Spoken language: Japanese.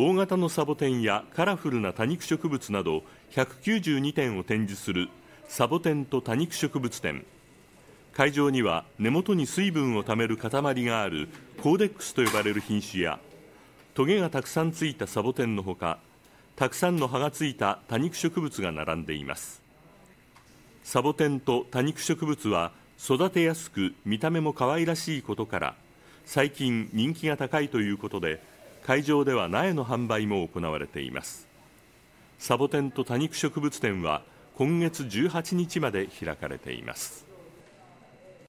大型のサボテンやカラフルな多肉植物など192点を展示するサボテンと多肉植物展。会場には根元に水分をためる塊があるコーデックスと呼ばれる品種やトゲがたくさんついたサボテンのほかたくさんの葉がついた多肉植物が並んでいます。サボテンと多肉植物は育てやすく見た目も可愛らしいことから最近人気が高いということで会場では苗の販売も行われています。サボテンと多肉植物展は今月18日まで開かれています。